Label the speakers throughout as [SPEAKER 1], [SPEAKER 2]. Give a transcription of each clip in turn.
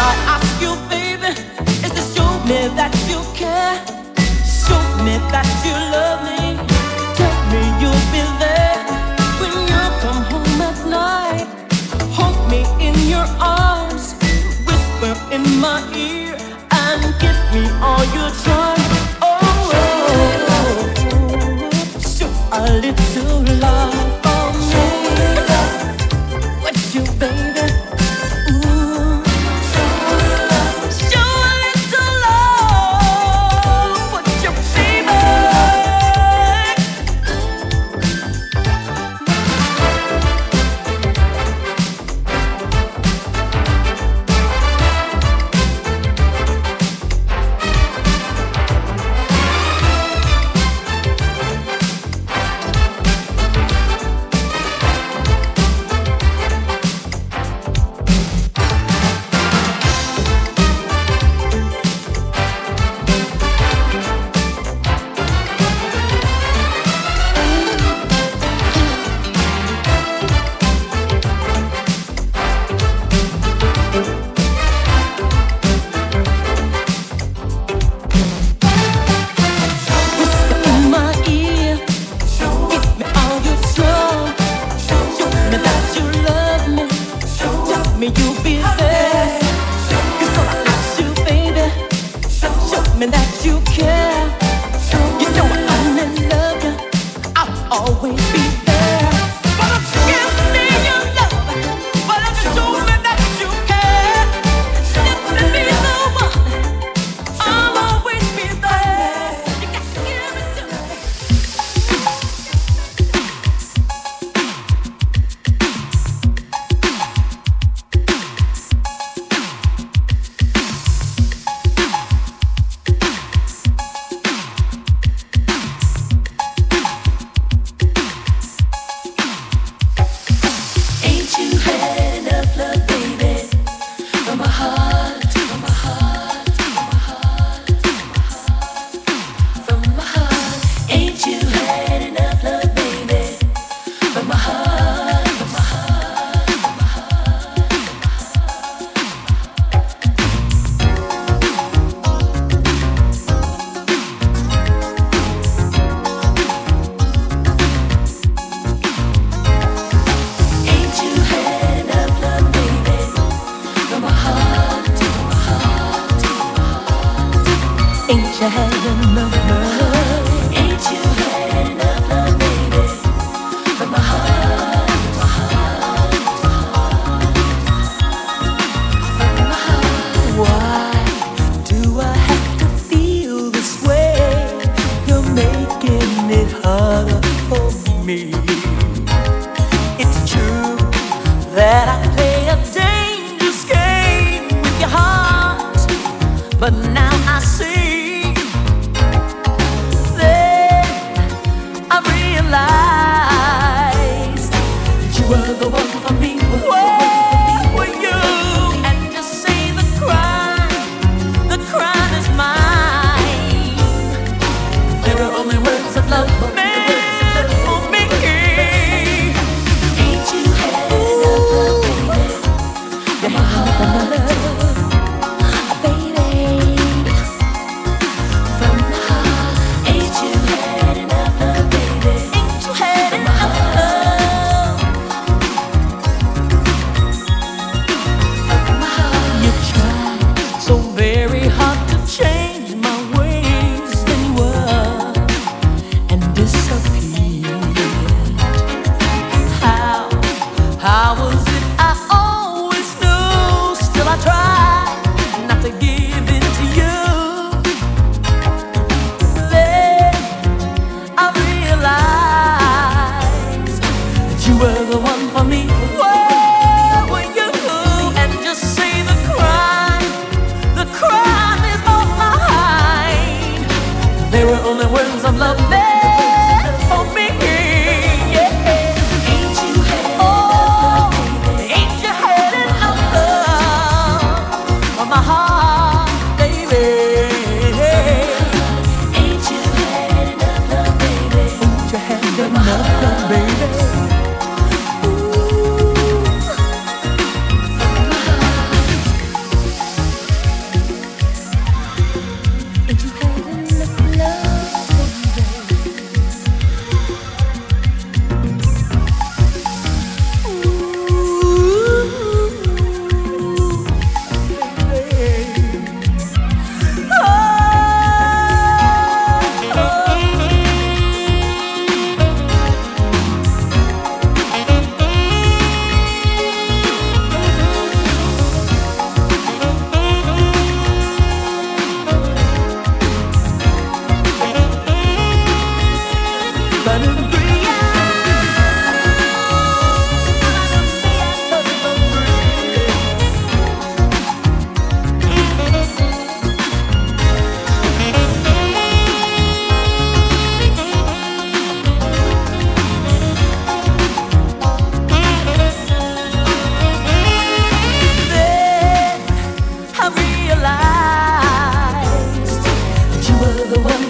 [SPEAKER 1] I ask you, baby, is to show me that you care, show me that you love me, tell me you'll be there when you come home at night. Hold me in your arms, whisper in my ear, and give me all your time.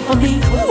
[SPEAKER 1] For me.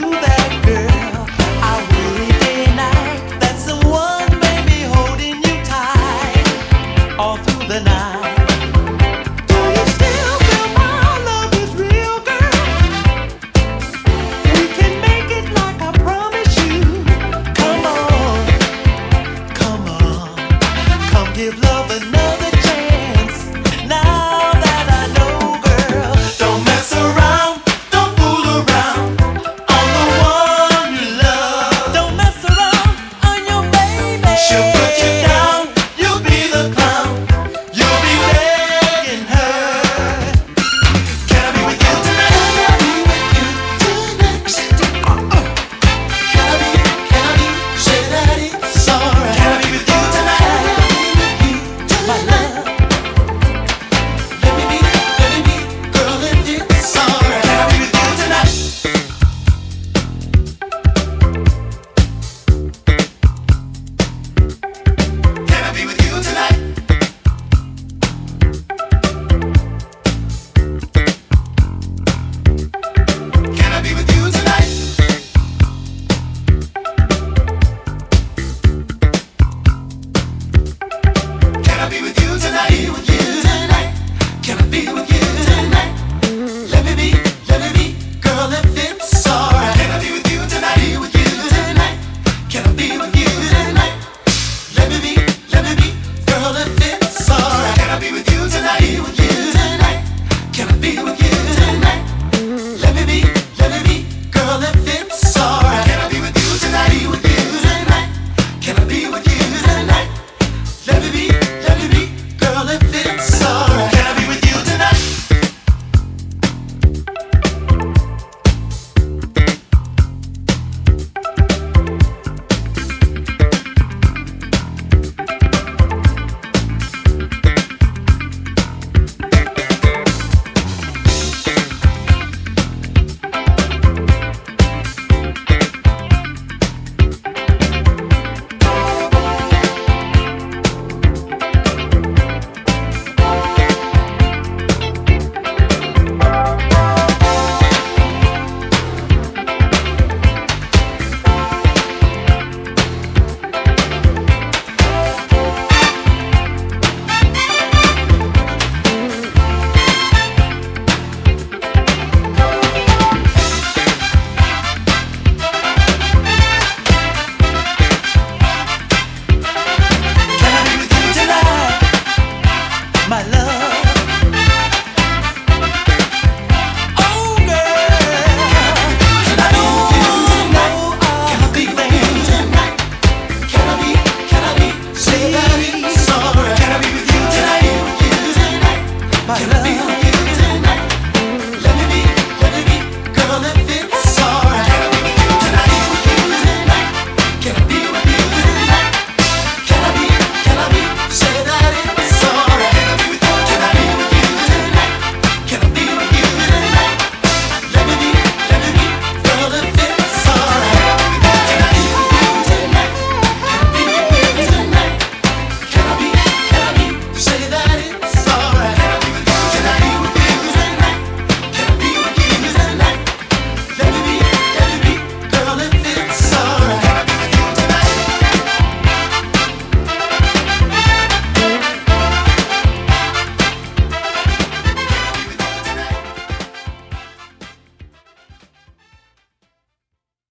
[SPEAKER 2] Can I